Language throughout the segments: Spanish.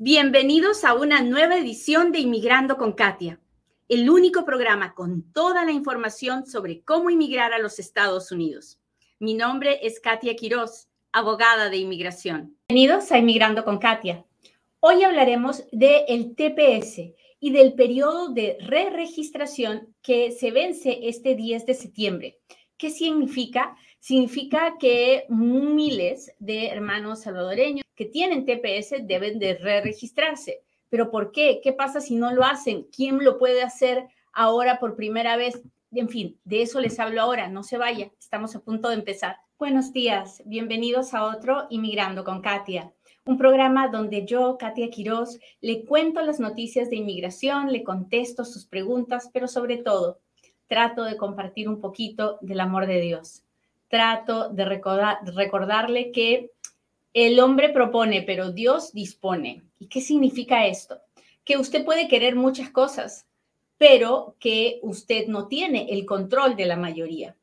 Bienvenidos a una nueva edición de Inmigrando con Katia, el único programa con toda la información sobre cómo inmigrar a los Estados Unidos. Mi nombre es Katia Quiroz, abogada de inmigración. Bienvenidos a Inmigrando con Katia. Hoy hablaremos del TPS y del periodo de re-registración que se vence este 10 de septiembre. ¿Qué significa? Significa que miles de hermanos salvadoreños que tienen TPS deben de re-registrarse. ¿Pero por qué? ¿Qué pasa si no lo hacen? ¿Quién lo puede hacer ahora por primera vez? En fin, de eso les hablo ahora. No se vaya, estamos a punto de empezar. Buenos días, bienvenidos a otro Inmigrando con Katia, un programa donde yo, Katia Quiroz, le cuento las noticias de inmigración, le contesto sus preguntas, pero sobre todo trato de compartir un poquito del amor de Dios. Trato de recordarle que el hombre propone, pero Dios dispone. ¿Y qué significa esto? Que usted puede querer muchas cosas, pero que usted no tiene el control de la mayoría.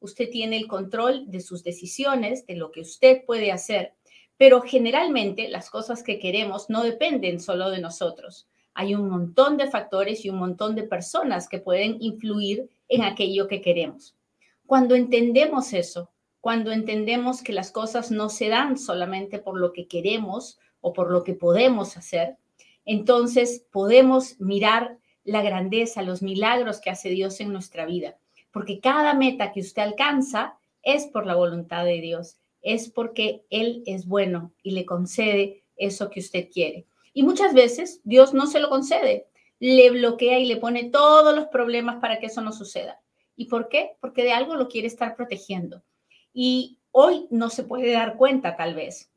Usted tiene el control de sus decisiones, de lo que usted puede hacer, pero generalmente las cosas que queremos no dependen solo de nosotros. Hay un montón de factores y un montón de personas que pueden influir en aquello que queremos. Cuando entendemos eso, cuando entendemos que las cosas no se dan solamente por lo que queremos o por lo que podemos hacer, entonces podemos mirar la grandeza, los milagros que hace Dios en nuestra vida. Porque cada meta que usted alcanza es por la voluntad de Dios, es porque Él es bueno y le concede eso que usted quiere. Y muchas veces Dios no se lo concede, le bloquea y le pone todos los problemas para que eso no suceda. ¿Y por qué? Porque de algo lo quiere estar protegiendo y hoy no se puede dar cuenta tal vez,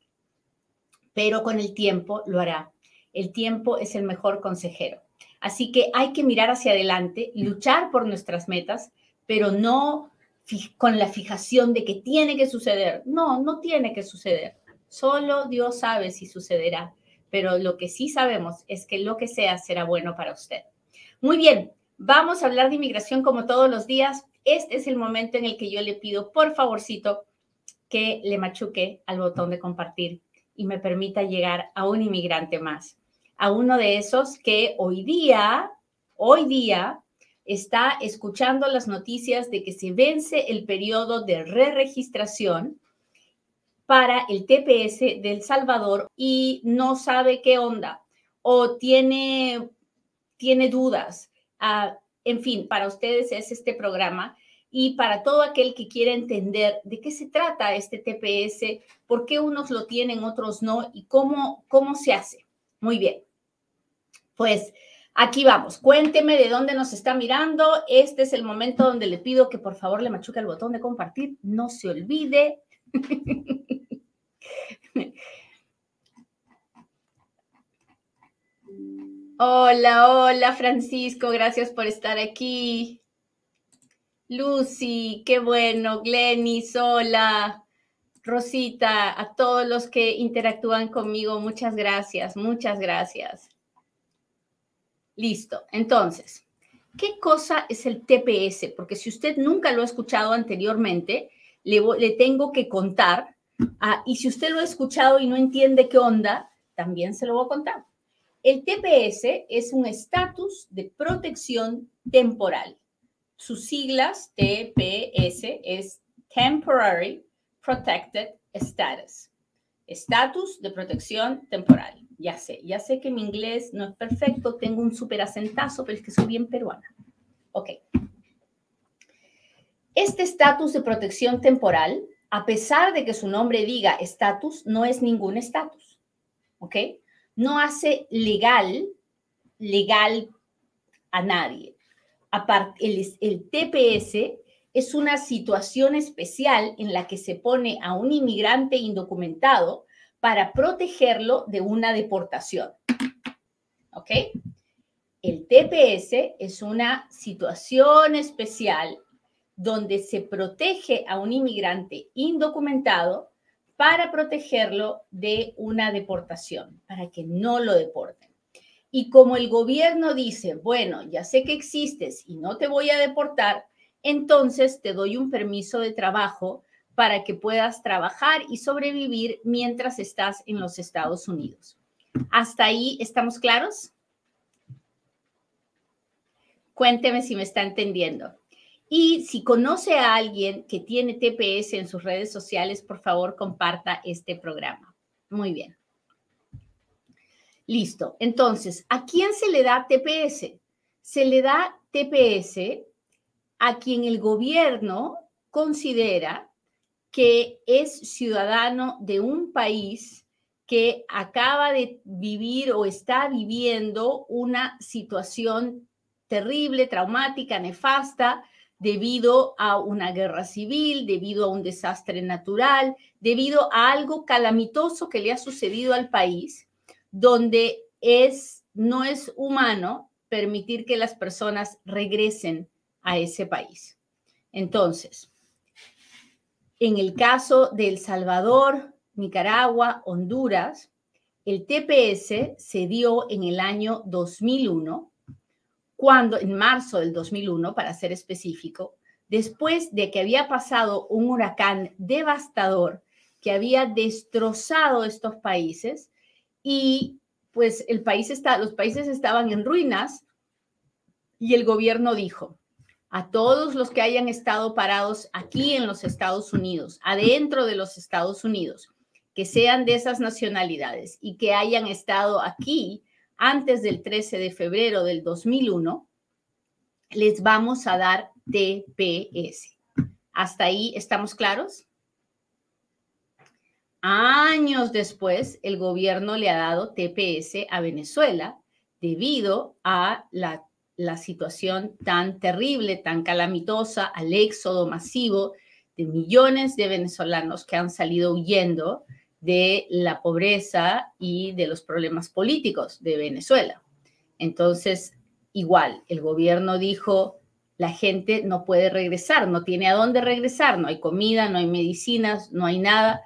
pero con el tiempo lo hará. El tiempo es el mejor consejero. Así que hay que mirar hacia adelante, luchar por nuestras metas, pero no con la fijación de que tiene que suceder. No, no tiene que suceder. Solo Dios sabe si sucederá, pero lo que sí sabemos es que lo que sea será bueno para usted. Muy bien, vamos a hablar de inmigración como todos los días este es el momento en el que yo le pido, por favorcito, que le machuque al botón de compartir y me permita llegar a un inmigrante más, a uno de esos que hoy día, hoy día, está escuchando las noticias de que se vence el periodo de re-registración para el TPS del Salvador y no sabe qué onda o tiene, tiene dudas. Ah, en fin, para ustedes es este programa y para todo aquel que quiera entender de qué se trata este TPS, por qué unos lo tienen, otros no y cómo, cómo se hace. Muy bien. Pues aquí vamos. Cuénteme de dónde nos está mirando. Este es el momento donde le pido que por favor le machuque el botón de compartir. No se olvide. Hola, hola Francisco, gracias por estar aquí. Lucy, qué bueno, Glenis, hola. Rosita, a todos los que interactúan conmigo, muchas gracias, muchas gracias. Listo, entonces, ¿qué cosa es el TPS? Porque si usted nunca lo ha escuchado anteriormente, le, tengo que contar. Ah, y si usted lo ha escuchado y no entiende qué onda, también se lo voy a contar. El TPS es un estatus de protección temporal. Sus siglas TPS es Temporary Protected Status. Estatus de protección temporal. Ya sé, ya sé que mi inglés no es perfecto, tengo un súper acentazo, pero es que soy bien peruana. Ok. Este estatus de protección temporal, a pesar de que su nombre diga estatus, no es ningún estatus. ¿Ok? No hace legal, legal a nadie. El, el TPS es una situación especial en la que se pone a un inmigrante indocumentado para protegerlo de una deportación. ¿Ok? El TPS es una situación especial donde se protege a un inmigrante indocumentado para protegerlo de una deportación, para que no lo deporten. Y como el gobierno dice, bueno, ya sé que existes y no te voy a deportar, entonces te doy un permiso de trabajo para que puedas trabajar y sobrevivir mientras estás en los Estados Unidos. ¿Hasta ahí estamos claros? Cuénteme si me está entendiendo. Y si conoce a alguien que tiene TPS en sus redes sociales, por favor, comparta este programa. Muy bien. Listo. Entonces, ¿a quién se le da TPS? Se le da TPS a quien el gobierno considera que es ciudadano de un país que acaba de vivir o está viviendo una situación terrible, traumática, nefasta, debido a una guerra civil, debido a un desastre natural, debido a algo calamitoso que le ha sucedido al país, donde es, no es humano permitir que las personas regresen a ese país. Entonces, en el caso de El Salvador, Nicaragua, Honduras, el TPS se dio en el año 2001 cuando, en marzo del 2001, para ser específico, después de que había pasado un huracán devastador que había destrozado estos países y pues el país está, los países estaban en ruinas y el gobierno dijo a todos los que hayan estado parados aquí en los Estados Unidos, adentro de los Estados Unidos, que sean de esas nacionalidades y que hayan estado aquí antes del 13 de febrero del 2001, les vamos a dar TPS. ¿Hasta ahí estamos claros? Años después, el gobierno le ha dado TPS a Venezuela debido a la, la situación tan terrible, tan calamitosa, al éxodo masivo de millones de venezolanos que han salido huyendo de la pobreza y de los problemas políticos de Venezuela. Entonces, igual, el gobierno dijo, la gente no puede regresar, no tiene a dónde regresar, no hay comida, no hay medicinas, no hay nada.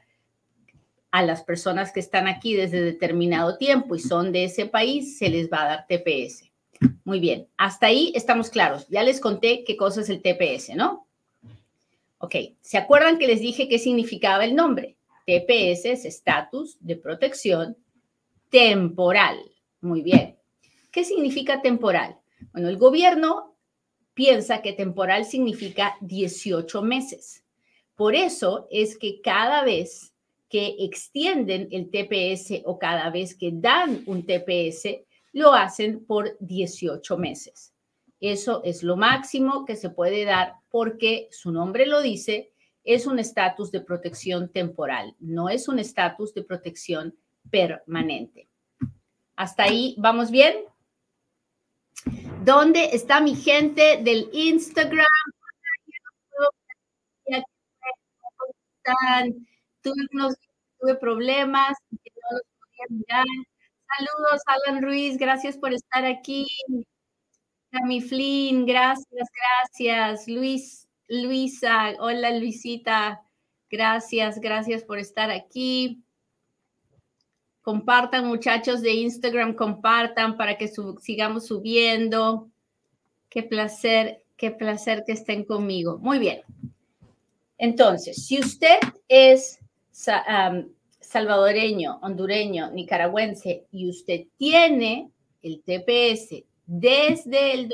A las personas que están aquí desde determinado tiempo y son de ese país, se les va a dar TPS. Muy bien, hasta ahí estamos claros. Ya les conté qué cosa es el TPS, ¿no? Ok, ¿se acuerdan que les dije qué significaba el nombre? TPS es estatus de protección temporal. Muy bien. ¿Qué significa temporal? Bueno, el gobierno piensa que temporal significa 18 meses. Por eso es que cada vez que extienden el TPS o cada vez que dan un TPS, lo hacen por 18 meses. Eso es lo máximo que se puede dar porque su nombre lo dice, es un estatus de protección temporal, no es un estatus de protección permanente. ¿Hasta ahí vamos bien? ¿Dónde está mi gente del Instagram? Tuve, tuve problemas, Saludos, Alan Ruiz, gracias por estar aquí. Cami Flynn, gracias, gracias. Luis Luisa, hola Luisita, gracias, gracias por estar aquí. Compartan muchachos de Instagram, compartan para que sigamos subiendo. Qué placer, qué placer que estén conmigo. Muy bien. Entonces, si usted es salvadoreño, hondureño, nicaragüense y usted tiene el TPS desde el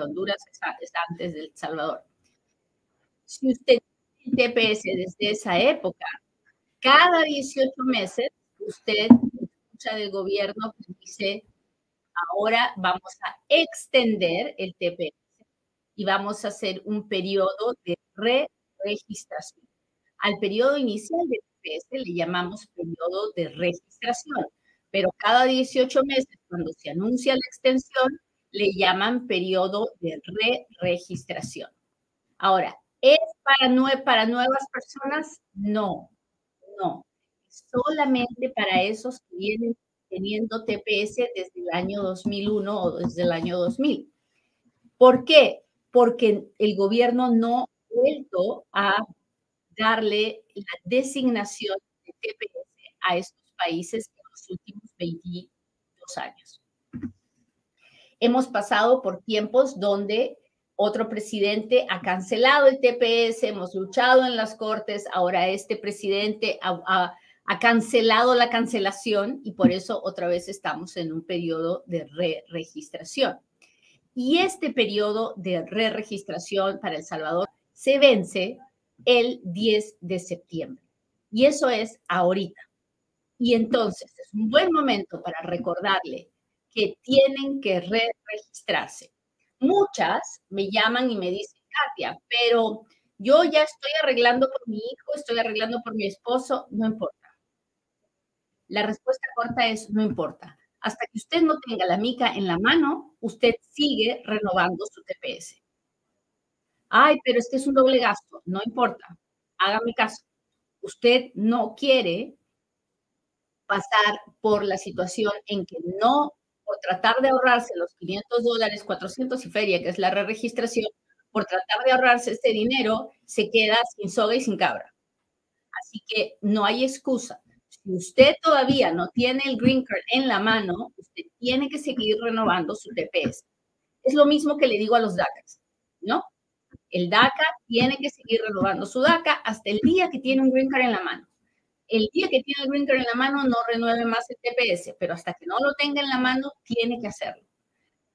2001, Honduras es, antes del Salvador. Si usted tiene TPS desde esa época, cada 18 meses usted escucha del gobierno que dice, ahora vamos a extender el TPS y vamos a hacer un periodo de re-registración. Al periodo inicial del TPS le llamamos periodo de registración, pero cada 18 meses, cuando se anuncia la extensión, le llaman periodo de re-registración. Ahora, ¿es para, para nuevas personas? No, no. Solamente para esos que vienen teniendo TPS desde el año 2001 o desde el año 2000. ¿Por qué? Porque el gobierno no ha vuelto a darle la designación de TPS a estos países en los últimos 22 años hemos pasado por tiempos donde otro presidente ha cancelado el TPS, hemos luchado en las cortes, ahora este presidente ha, cancelado la cancelación y por eso otra vez estamos en un periodo de re-registración. Y este periodo de re-registración para El Salvador se vence el 10 de septiembre. Y eso es ahorita. Y entonces es un buen momento para recordarle que tienen que re-registrarse. Muchas me llaman y me dicen, Katia, pero yo ya estoy arreglando por mi hijo, estoy arreglando por mi esposo, no importa. La respuesta corta es no importa. Hasta que usted no tenga la mica en la mano, usted sigue renovando su TPS. Ay, pero es que es un doble gasto. No importa. Hágame caso. Usted no quiere pasar por la situación en que no, por tratar de ahorrarse los 500 dólares, 400 y feria, que es la re-registración, por tratar de ahorrarse ese dinero, se queda sin soga y sin cabra. Así que no hay excusa si usted todavía no tiene el green card en la mano, usted tiene que seguir renovando su TPS. Es lo mismo que le digo a los DACAs, ¿no? El DACA tiene que seguir renovando su DACA hasta el día que tiene un green card en la mano. El día que tiene el green card en la mano no renueve más el TPS, pero hasta que no lo tenga en la mano, tiene que hacerlo.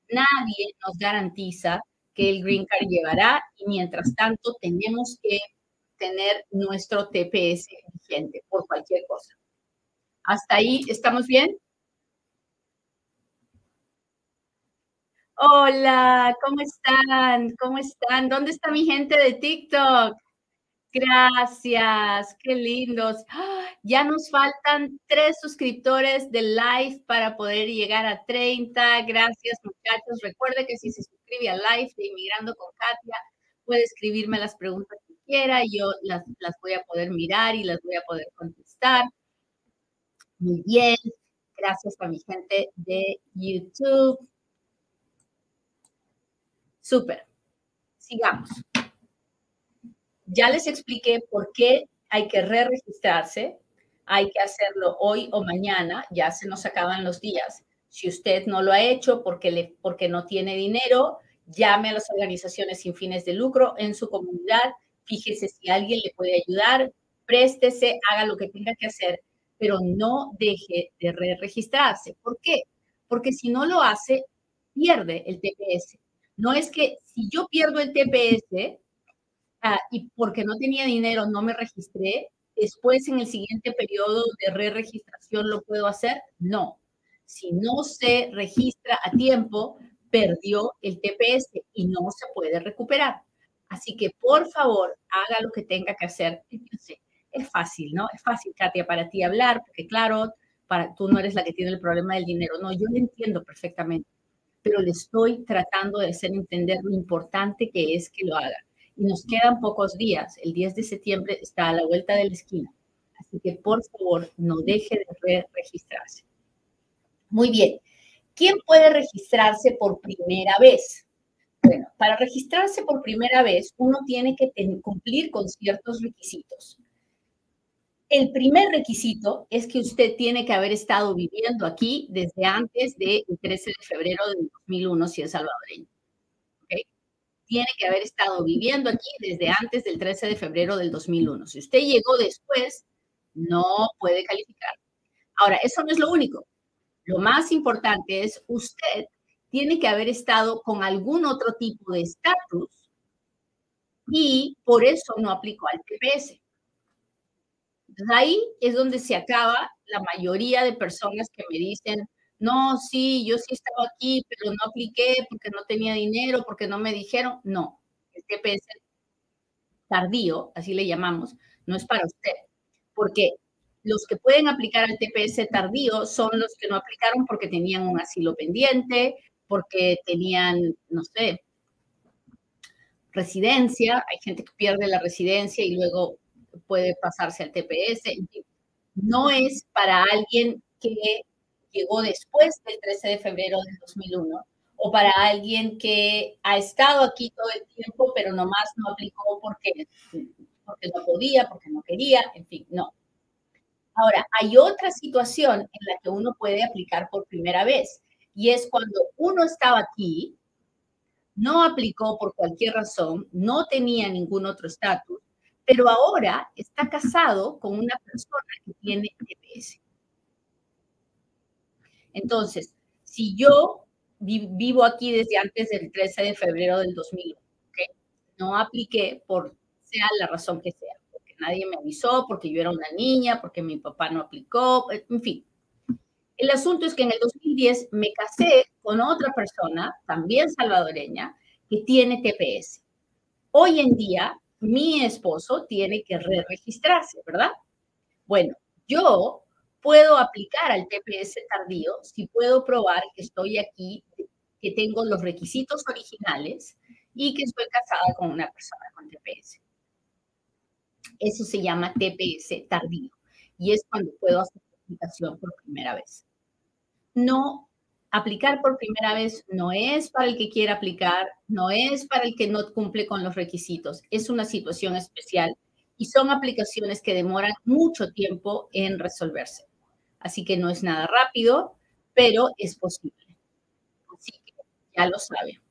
Nadie nos garantiza que el green card llevará y mientras tanto tenemos que tener nuestro TPS vigente por cualquier cosa. ¿Hasta ahí estamos bien? Hola, ¿cómo están? ¿Cómo están? ¿Dónde está mi gente de TikTok? Gracias, qué lindos. Ya nos faltan tres suscriptores de live para poder llegar a 30. Gracias, muchachos. Recuerde que si se suscribe a live de Inmigrando con Katia, puede escribirme las preguntas que quiera. Yo las, las voy a poder mirar y las voy a poder contestar. Muy bien. Gracias a mi gente de YouTube. Súper. Sigamos. Ya les expliqué por qué hay que re-registrarse. Hay que hacerlo hoy o mañana. Ya se nos acaban los días. Si usted no lo ha hecho porque, le, porque no tiene dinero, llame a las organizaciones sin fines de lucro en su comunidad. Fíjese si alguien le puede ayudar. Préstese, haga lo que tenga que hacer pero no deje de re registrarse. ¿Por qué? Porque si no lo hace, pierde el TPS. No es que si yo pierdo el TPS y porque no tenía dinero no me registré, después en el siguiente periodo de re-registración lo puedo hacer. No. Si no se registra a tiempo, perdió el TPS y no se puede recuperar. Así que por favor, haga lo que tenga que hacer es fácil, ¿no? Es fácil, Katia, para ti hablar, porque claro, para, tú no eres la que tiene el problema del dinero. No, yo lo entiendo perfectamente, pero le estoy tratando de hacer entender lo importante que es que lo haga. Y nos quedan pocos días. El 10 de septiembre está a la vuelta de la esquina. Así que por favor, no deje de registrarse. Muy bien. ¿Quién puede registrarse por primera vez? Bueno, para registrarse por primera vez, uno tiene que cumplir con ciertos requisitos. El primer requisito es que usted tiene que haber estado viviendo aquí desde antes del 13 de febrero de 2001, si es salvadoreño. Tiene que haber estado viviendo aquí desde antes del 13 de febrero del 2001. Si usted llegó después, no puede calificar. Ahora, eso no es lo único. Lo más importante es usted tiene que haber estado con algún otro tipo de estatus y por eso no aplicó al TPS ahí es donde se acaba la mayoría de personas que me dicen, no, sí, yo sí estaba aquí, pero no apliqué porque no tenía dinero, porque no me dijeron. No, el TPS tardío, así le llamamos, no es para usted, porque los que pueden aplicar al TPS tardío son los que no aplicaron porque tenían un asilo pendiente, porque tenían, no sé, residencia. Hay gente que pierde la residencia y luego puede pasarse al TPS. No es para alguien que llegó después del 13 de febrero del 2001 o para alguien que ha estado aquí todo el tiempo, pero nomás no aplicó porque, porque no podía, porque no quería, en fin, no. Ahora, hay otra situación en la que uno puede aplicar por primera vez y es cuando uno estaba aquí, no aplicó por cualquier razón, no tenía ningún otro estatus pero ahora está casado con una persona que tiene TPS. Entonces, si yo vivo aquí desde antes del 13 de febrero del 2001, no apliqué por sea la razón que sea, porque nadie me avisó, porque yo era una niña, porque mi papá no aplicó, en fin. El asunto es que en el 2010 me casé con otra persona, también salvadoreña, que tiene TPS. Hoy en día, mi esposo tiene que re-registrarse, ¿verdad? Bueno, yo puedo aplicar al TPS tardío si puedo probar que estoy aquí, que tengo los requisitos originales y que estoy casada con una persona con TPS. Eso se llama TPS tardío y es cuando puedo hacer la aplicación por primera vez. No, aplicar por primera vez no es para el que quiera aplicar, no es para el que no cumple con los requisitos, es una situación especial y son aplicaciones que demoran mucho tiempo en resolverse. Así que no es nada rápido, pero es posible. Así que ya lo saben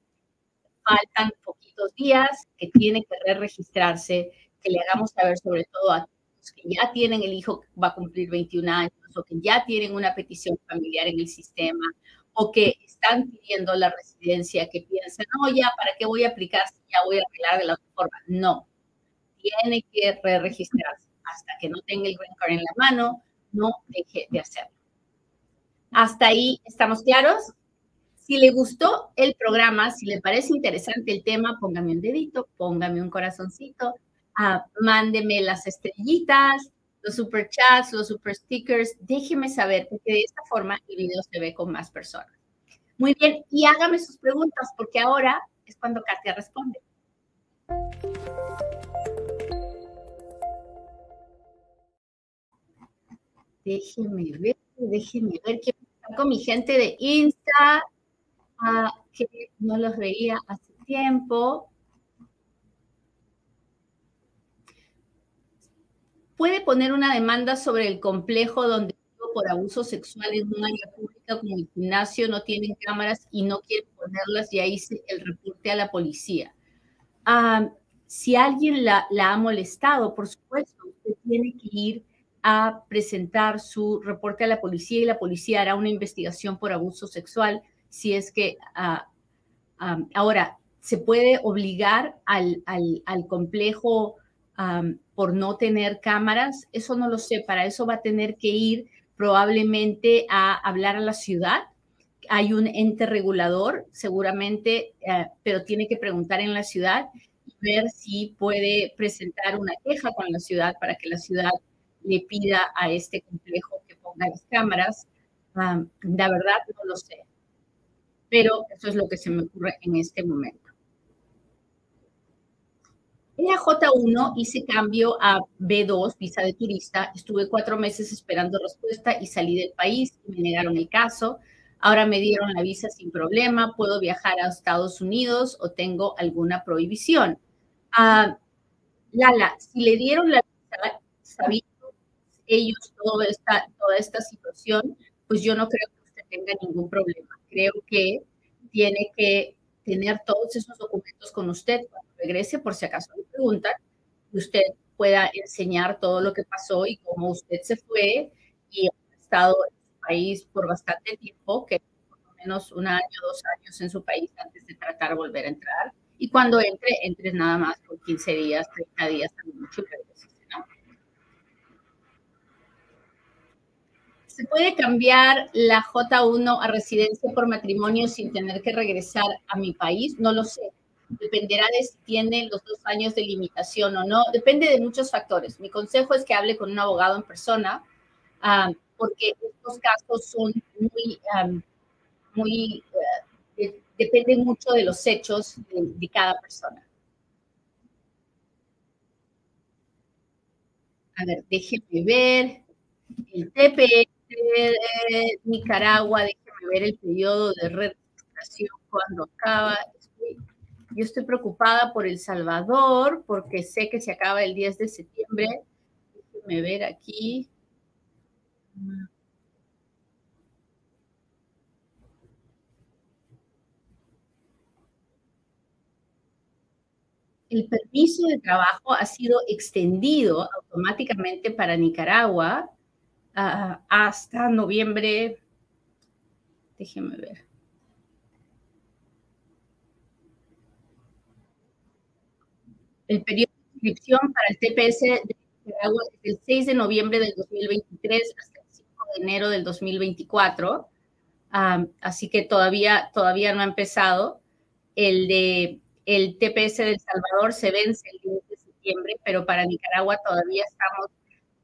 faltan poquitos días, que tiene que re-registrarse, que le hagamos saber sobre todo a los que ya tienen el hijo que va a cumplir 21 años o que ya tienen una petición familiar en el sistema o que están pidiendo la residencia, que piensan, no, ya, ¿para qué voy a aplicar si ya voy a arreglar de la otra forma? No, tiene que re-registrarse. Hasta que no tenga el green card en la mano, no deje de hacerlo. ¿Hasta ahí estamos claros? Si le gustó el programa, si le parece interesante el tema, póngame un dedito, póngame un corazoncito, ah, mándeme las estrellitas, los super chats, los super stickers, déjeme saber, porque de esta forma el video se ve con más personas. Muy bien, y hágame sus preguntas, porque ahora es cuando Katia responde. Déjeme ver, déjeme ver qué con mi gente de Insta, que no los veía hace tiempo. Puede poner una demanda sobre el complejo donde por abuso sexual en un área pública como el gimnasio no tienen cámaras y no quieren ponerlas y ahí se el reporte a la policía. Ah, si alguien la, la, ha molestado, por supuesto, usted tiene que ir a presentar su reporte a la policía y la policía hará una investigación por abuso sexual si es que ah, ahora se puede obligar al, complejo por no tener cámaras, eso no lo sé, para eso va a tener que ir probablemente a hablar a la ciudad. Hay un ente regulador, seguramente, eh, pero tiene que preguntar en la ciudad y ver si puede presentar una queja con la ciudad para que la ciudad le pida a este complejo que ponga las cámaras. la verdad, no lo sé pero eso es lo que se me ocurre en este momento. En la J1 hice cambio a B2, visa de turista. Estuve cuatro meses esperando respuesta y salí del país. Me negaron el caso. Ahora me dieron la visa sin problema. Puedo viajar a Estados Unidos o tengo alguna prohibición. Ah, Lala, si le dieron la visa, sabiendo ellos toda esta, toda esta situación, pues yo no creo que usted tenga ningún problema creo que tiene que tener todos esos documentos con usted cuando regrese, por si acaso le preguntan, que usted pueda enseñar todo lo que pasó y cómo usted se fue y ha estado en su país por bastante tiempo, que por lo menos un año, dos años en su país antes de tratar de volver a entrar. Y cuando entre, entre nada más por 15 días, 30 días, mucho ¿Se puede cambiar la J1 a residencia por matrimonio sin tener que regresar a mi país? No lo sé. Dependerá de si tiene los dos años de limitación o no. Depende de muchos factores. Mi consejo es que hable con un abogado en persona, ah, porque estos casos son muy, muy, uh, depende mucho de los hechos de, cada persona. A ver, déjeme ver. El TPE Nicaragua, déjeme ver el periodo de registración cuando acaba. yo estoy preocupada por El Salvador porque sé que se acaba el 10 de septiembre. Déjeme ver aquí. el permiso de trabajo ha sido extendido automáticamente para Nicaragua hasta noviembre, déjenme ver. El periodo de inscripción para el TPS de Nicaragua es del 6 de noviembre del 2023 hasta el 5 de enero del 2024. Um, así que todavía, todavía no ha empezado. El de el TPS de El Salvador se vence el 10 de septiembre, pero para Nicaragua todavía estamos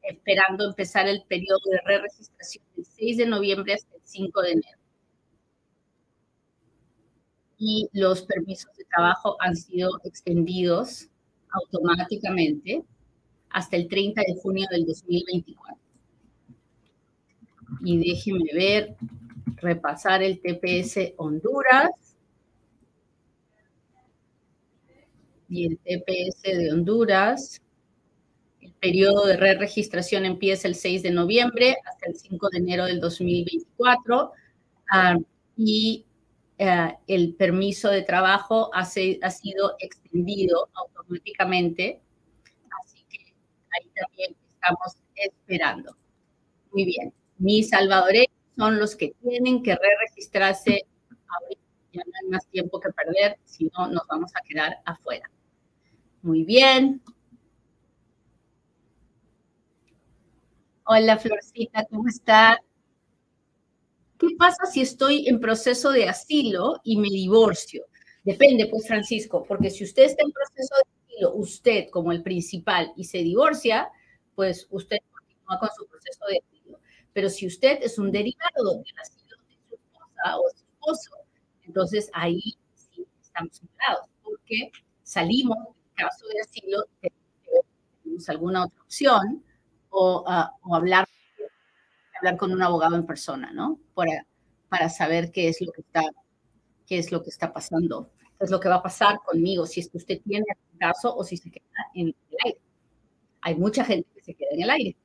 esperando empezar el periodo de re-registración del 6 de noviembre hasta el 5 de enero. Y los permisos de trabajo han sido extendidos automáticamente hasta el 30 de junio del 2024. Y déjenme ver, repasar el TPS Honduras. Y el TPS de Honduras. El periodo de re-registración empieza el 6 de noviembre hasta el 5 de enero del 2024. Ah, y eh, el permiso de trabajo ha, ha sido extendido automáticamente. Así que ahí también estamos esperando. Muy bien. Mis salvadoreños son los que tienen que re-registrarse ahorita. Ya no hay más tiempo que perder, si no nos vamos a quedar afuera. Muy bien. Hola, Florcita, ¿cómo está? ¿Qué pasa si estoy en proceso de asilo y me divorcio? Depende, pues, Francisco, porque si usted está en proceso de asilo, usted como el principal y se divorcia, pues usted continúa con su proceso de asilo. Pero si usted es un derivado del asilo de su esposa o su esposo, entonces ahí sí estamos separados, porque salimos del caso de asilo, tenemos alguna otra opción o, uh, o hablar hablar con un abogado en persona, ¿no? Para, para saber qué es lo que está, qué es lo que está pasando, qué es lo que va a pasar conmigo, si es que usted tiene un caso o si se queda en el aire. Hay mucha gente que se queda en el aire.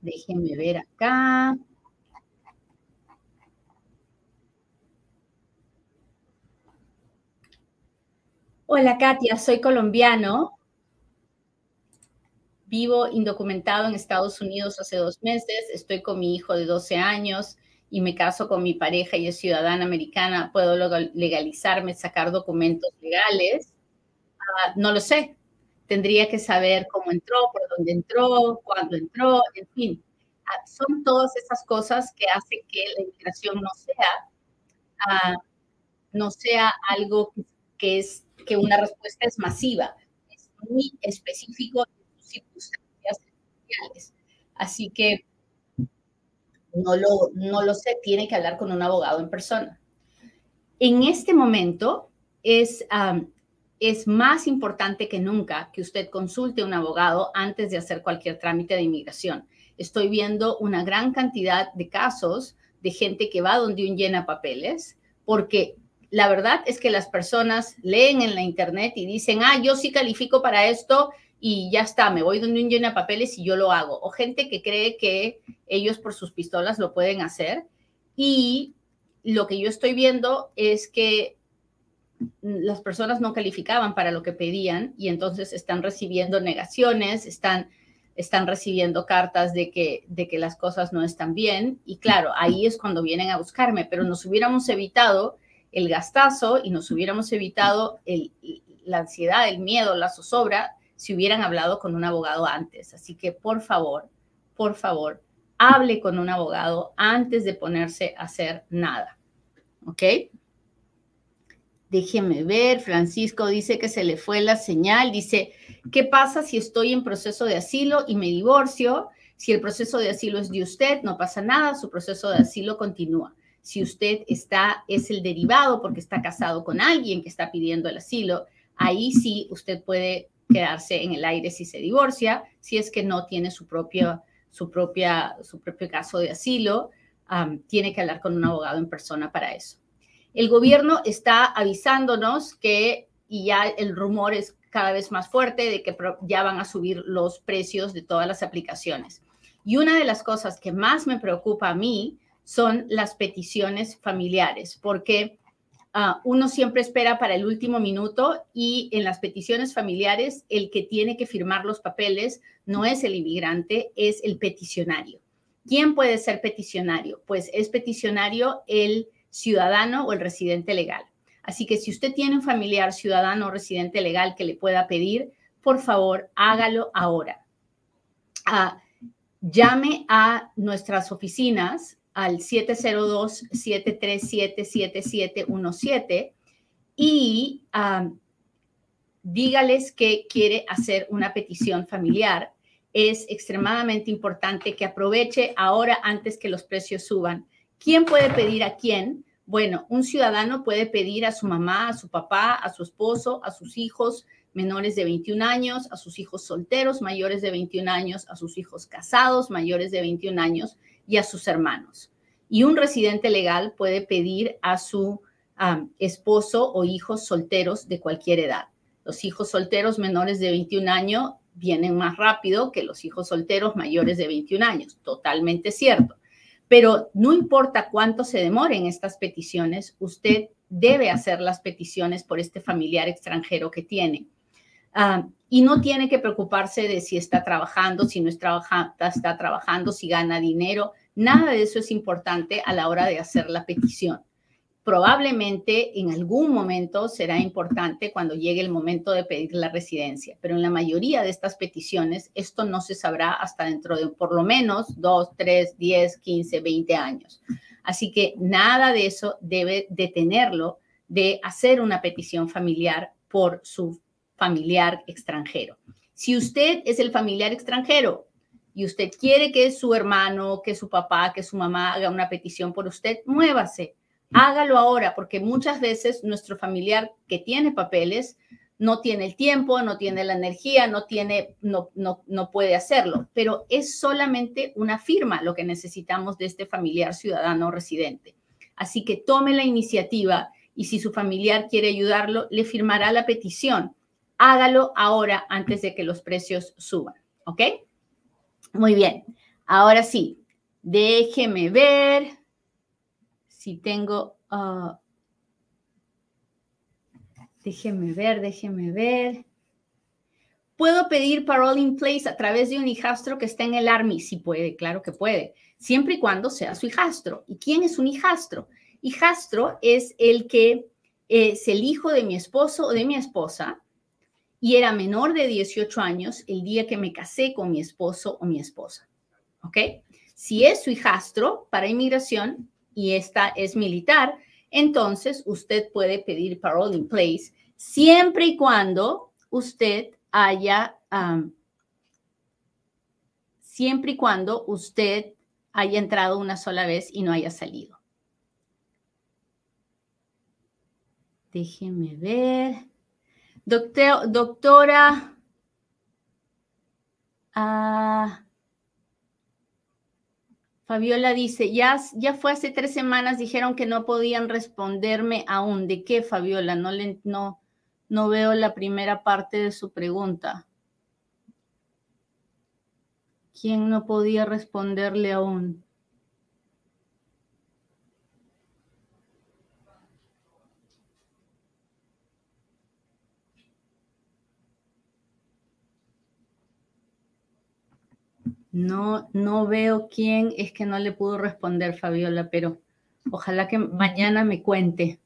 Déjenme ver acá. Hola Katia, soy colombiano. Vivo indocumentado en Estados Unidos hace dos meses, estoy con mi hijo de 12 años y me caso con mi pareja y es ciudadana americana. ¿Puedo legalizarme, sacar documentos legales? Uh, no lo sé. Tendría que saber cómo entró, por dónde entró, cuándo entró, en fin. Uh, son todas esas cosas que hacen que la inmigración no sea, uh, no sea algo que, es que una respuesta es masiva. Es muy específico circunstancias especiales. Así que no lo, no lo sé, tiene que hablar con un abogado en persona. En este momento es, es más importante que nunca que usted consulte a un abogado antes de hacer cualquier trámite de inmigración. Estoy viendo una gran cantidad de casos de gente que va donde un llena papeles, porque la verdad es que las personas leen en la internet y dicen, ah, yo sí califico para esto y ya está, me voy donde un llena papeles y yo lo hago. O gente que cree que ellos por sus pistolas lo pueden hacer. Y lo que yo estoy viendo es que las personas no calificaban para lo que pedían y entonces están recibiendo negaciones, están, están recibiendo cartas de que, de que las cosas no están bien. Y claro, ahí es cuando vienen a buscarme, pero nos hubiéramos evitado el gastazo y nos hubiéramos evitado el, la ansiedad, el miedo, la zozobra si hubieran hablado con un abogado antes. Así que por favor, por favor, hable con un abogado antes de ponerse a hacer nada. ¿Ok? Déjeme ver, Francisco dice que se le fue la señal, dice, ¿qué pasa si estoy en proceso de asilo y me divorcio? Si el proceso de asilo es de usted, no pasa nada, su proceso de asilo continúa. Si usted está, es el derivado porque está casado con alguien que está pidiendo el asilo, ahí sí usted puede quedarse en el aire si se divorcia, si es que no tiene su, propio, su, propia, su propio caso de asilo, tiene que hablar con un abogado en persona para eso. El gobierno está avisándonos que, y ya el rumor es cada vez más fuerte, de que ya van a subir los precios de todas las aplicaciones. Y una de las cosas que más me preocupa a mí son las peticiones familiares, porque ah, uno siempre espera para el último minuto y en las peticiones familiares el que tiene que firmar los papeles no es el inmigrante, es el peticionario. ¿Quién puede ser peticionario? Pues es peticionario el ciudadano o el residente legal. Así que si usted tiene un familiar ciudadano o residente legal que le pueda pedir, por favor, hágalo ahora. Ah, llame a nuestras oficinas al 702-737-7717 y dígales que quiere hacer una petición familiar es extremadamente importante que aproveche ahora antes que los precios suban. ¿Quién puede pedir a quién? Bueno, un ciudadano puede pedir a su mamá, a su papá, a su esposo, a sus hijos menores de 21 años, a sus hijos solteros mayores de 21 años, a sus hijos casados mayores de 21 años y a sus hermanos. Y un residente legal puede pedir a su esposo o hijos solteros de cualquier edad. Los hijos solteros menores de 21 años vienen más rápido que los hijos solteros mayores de 21 años. Totalmente cierto. Pero no importa cuánto se demoren estas peticiones, usted debe hacer las peticiones por este familiar extranjero que tiene. Ah, y no tiene que preocuparse de si está trabajando, si no está trabajando, si gana dinero. Nada de eso es importante a la hora de hacer la petición probablemente en algún momento será importante cuando llegue el momento de pedir la residencia, pero en la mayoría de estas peticiones esto no se sabrá hasta dentro de por lo menos 2, 3, 10, 15, 20 años. Así que nada de eso debe detenerlo de hacer una petición familiar por su familiar extranjero. Si usted es el familiar extranjero y usted quiere que su hermano, que su papá, que su mamá haga una petición por usted, muévase hágalo ahora, porque muchas veces nuestro familiar que tiene papeles no tiene el tiempo, no tiene la energía, no tiene, no, no, no puede hacerlo, pero es solamente una firma lo que necesitamos de este familiar ciudadano residente. Así que tome la iniciativa y si su familiar quiere ayudarlo, le firmará la petición. Hágalo ahora antes de que los precios suban, ¿ok? Muy bien. Ahora sí, déjeme ver si tengo, uh, déjeme ver, déjeme ver. ¿Puedo pedir parole in place a través de un hijastro que está en el Army? Sí puede, claro que puede, siempre y cuando sea su hijastro. ¿Y quién es un hijastro? Hijastro es el que es el hijo de mi esposo o de mi esposa y era menor de 18 años el día que me casé con mi esposo o mi esposa. ¿Ok? Si es su hijastro para inmigración, y esta es militar, entonces usted puede pedir parole in place siempre y cuando usted haya, siempre y cuando usted haya entrado una sola vez y no haya salido. Déjeme ver. Doctor, doctora. Ah, Fabiola dice, ya, ya fue hace tres semanas, dijeron que no podían responderme aún. ¿De qué, Fabiola? No, le, no, no veo la primera parte de su pregunta. ¿Quién no podía responderle aún? No, no veo quién es que no le pudo responder, Fabiola, pero ojalá que mañana me cuente.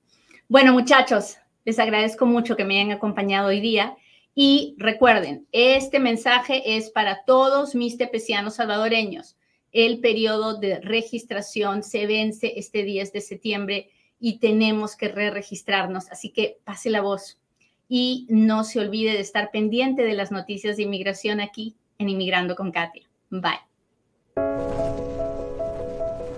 Bueno, muchachos, les agradezco mucho que me hayan acompañado hoy día. Y recuerden, este mensaje es para todos mis tepecianos salvadoreños. El periodo de registración se vence este 10 de septiembre y tenemos que re-registrarnos. Así que pase la voz y no se olvide de estar pendiente de las noticias de inmigración aquí en Inmigrando con Katia. Bye.